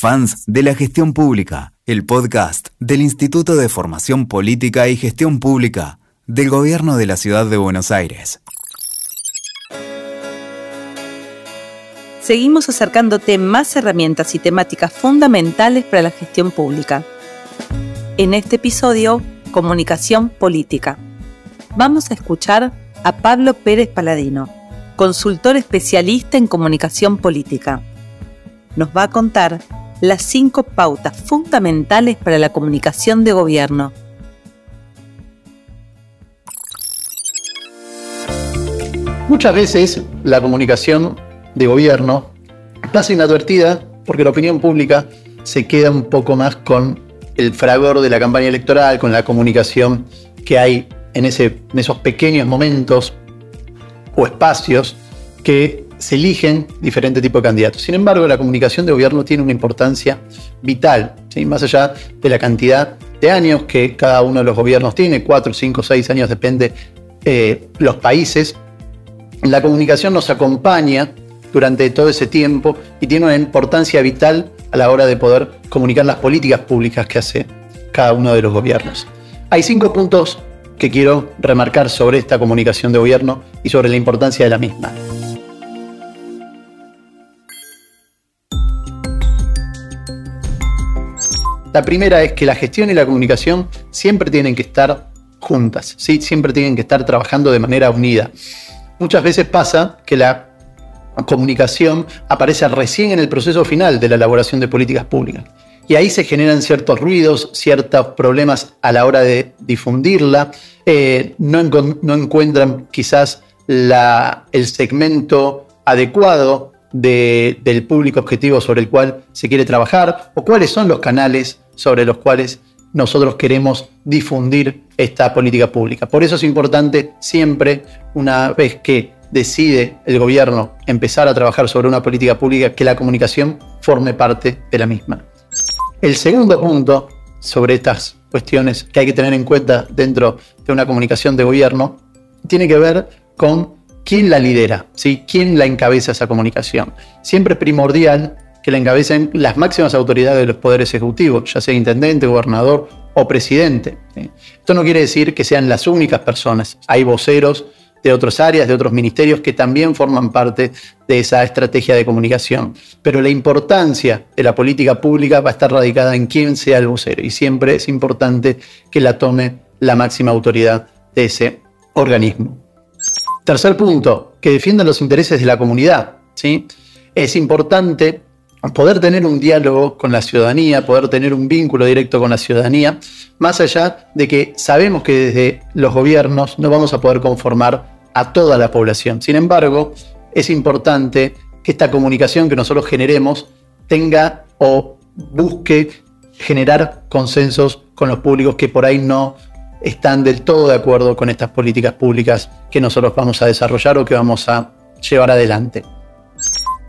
Fans de la Gestión Pública, el podcast del Instituto de Formación Política y Gestión Pública del Gobierno de la Ciudad de Buenos Aires. Seguimos acercándote más herramientas y temáticas fundamentales para la gestión pública. En este episodio, Comunicación Política. Vamos a escuchar a Pablo Pérez Paladino, consultor especialista en comunicación política. Nos va a contar las cinco pautas fundamentales para la comunicación de gobierno. Muchas veces la comunicación de gobierno pasa inadvertida porque la opinión pública se queda un poco más con el fragor de la campaña electoral, con la comunicación que hay en, ese, en esos pequeños momentos o espacios que se eligen diferentes tipos de candidatos. Sin embargo, la comunicación de gobierno tiene una importancia vital, más allá de la cantidad de años que cada uno de los gobiernos tiene, cuatro, cinco, seis años, depende eh, los países. La comunicación nos acompaña durante todo ese tiempo y tiene una importancia vital a la hora de poder comunicar las políticas públicas que hace cada uno de los gobiernos. Hay cinco puntos que quiero remarcar sobre esta comunicación de gobierno y sobre la importancia de la misma. La primera es que la gestión y la comunicación siempre tienen que estar juntas, ¿sí? siempre tienen que estar trabajando de manera unida. Muchas veces pasa que la comunicación aparece recién en el proceso final de la elaboración de políticas públicas. Y ahí se generan ciertos ruidos, ciertos problemas a la hora de difundirla. Eh, no, encuentran quizás el segmento adecuado del público objetivo sobre el cual se quiere trabajar o cuáles son los canales sobre los cuales nosotros queremos difundir esta política pública. Por eso es importante siempre, una vez que decide el gobierno empezar a trabajar sobre una política pública, que la comunicación forme parte de la misma. El segundo punto sobre estas cuestiones que hay que tener en cuenta dentro de una comunicación de gobierno tiene que ver con quién la lidera, ¿sí? quién la encabeza esa comunicación. Siempre es primordial que la encabecen las máximas autoridades de los poderes ejecutivos, ya sea intendente, gobernador o presidente. Esto no quiere decir que sean las únicas personas. Hay voceros de otras áreas, de otros ministerios que también forman parte de esa estrategia de comunicación. Pero la importancia de la política pública va a estar radicada en quién sea el vocero y siempre es importante que la tome la máxima autoridad de ese organismo. Tercer punto, que defiendan los intereses de la comunidad. ¿sí? Es importante poder tener un diálogo con la ciudadanía, poder tener un vínculo directo con la ciudadanía, más allá de que sabemos que desde los gobiernos no vamos a poder conformar a toda la población. Sin embargo, es importante que esta comunicación que nosotros generemos tenga o busque generar consensos con los públicos que por ahí no están del todo de acuerdo con estas políticas públicas que nosotros vamos a desarrollar o que vamos a llevar adelante.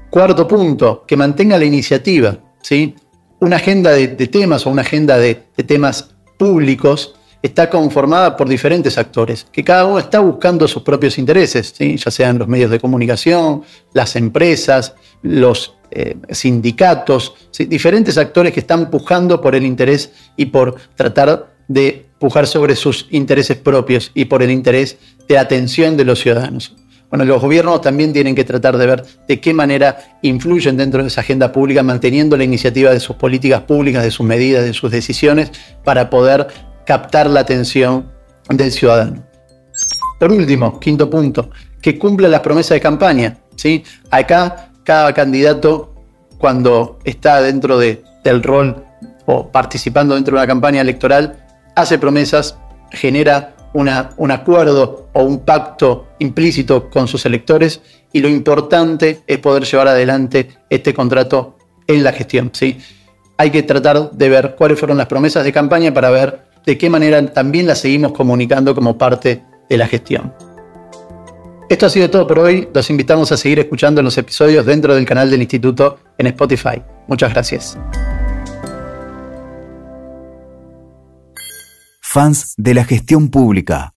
Cuarto punto, que mantenga la iniciativa. ¿sí? Una agenda de, temas o una agenda de, temas públicos está conformada por diferentes actores, que cada uno está buscando sus propios intereses, ¿sí? ya sean los medios de comunicación, las empresas, los eh, sindicatos, diferentes actores que están pujando por el interés y por tratar de pujar sobre sus intereses propios y por el interés de atención de los ciudadanos. Bueno, los gobiernos también tienen que tratar de ver de qué manera influyen dentro de esa agenda pública, manteniendo la iniciativa de sus políticas públicas, de sus medidas, de sus decisiones, para poder captar la atención del ciudadano. Por último, quinto punto, que cumpla las promesas de campaña. ¿sí? Acá, cada candidato, cuando está dentro del rol o participando dentro de una campaña electoral, hace promesas, genera un acuerdo o un pacto implícito con sus electores y lo importante es poder llevar adelante este contrato en la gestión. ¿sí? Hay que tratar de ver cuáles fueron las promesas de campaña para ver de qué manera también las seguimos comunicando como parte de la gestión. Esto ha sido todo por hoy. Los invitamos a seguir escuchando los episodios dentro del canal del Instituto en Spotify. Muchas gracias. Fans de la gestión pública.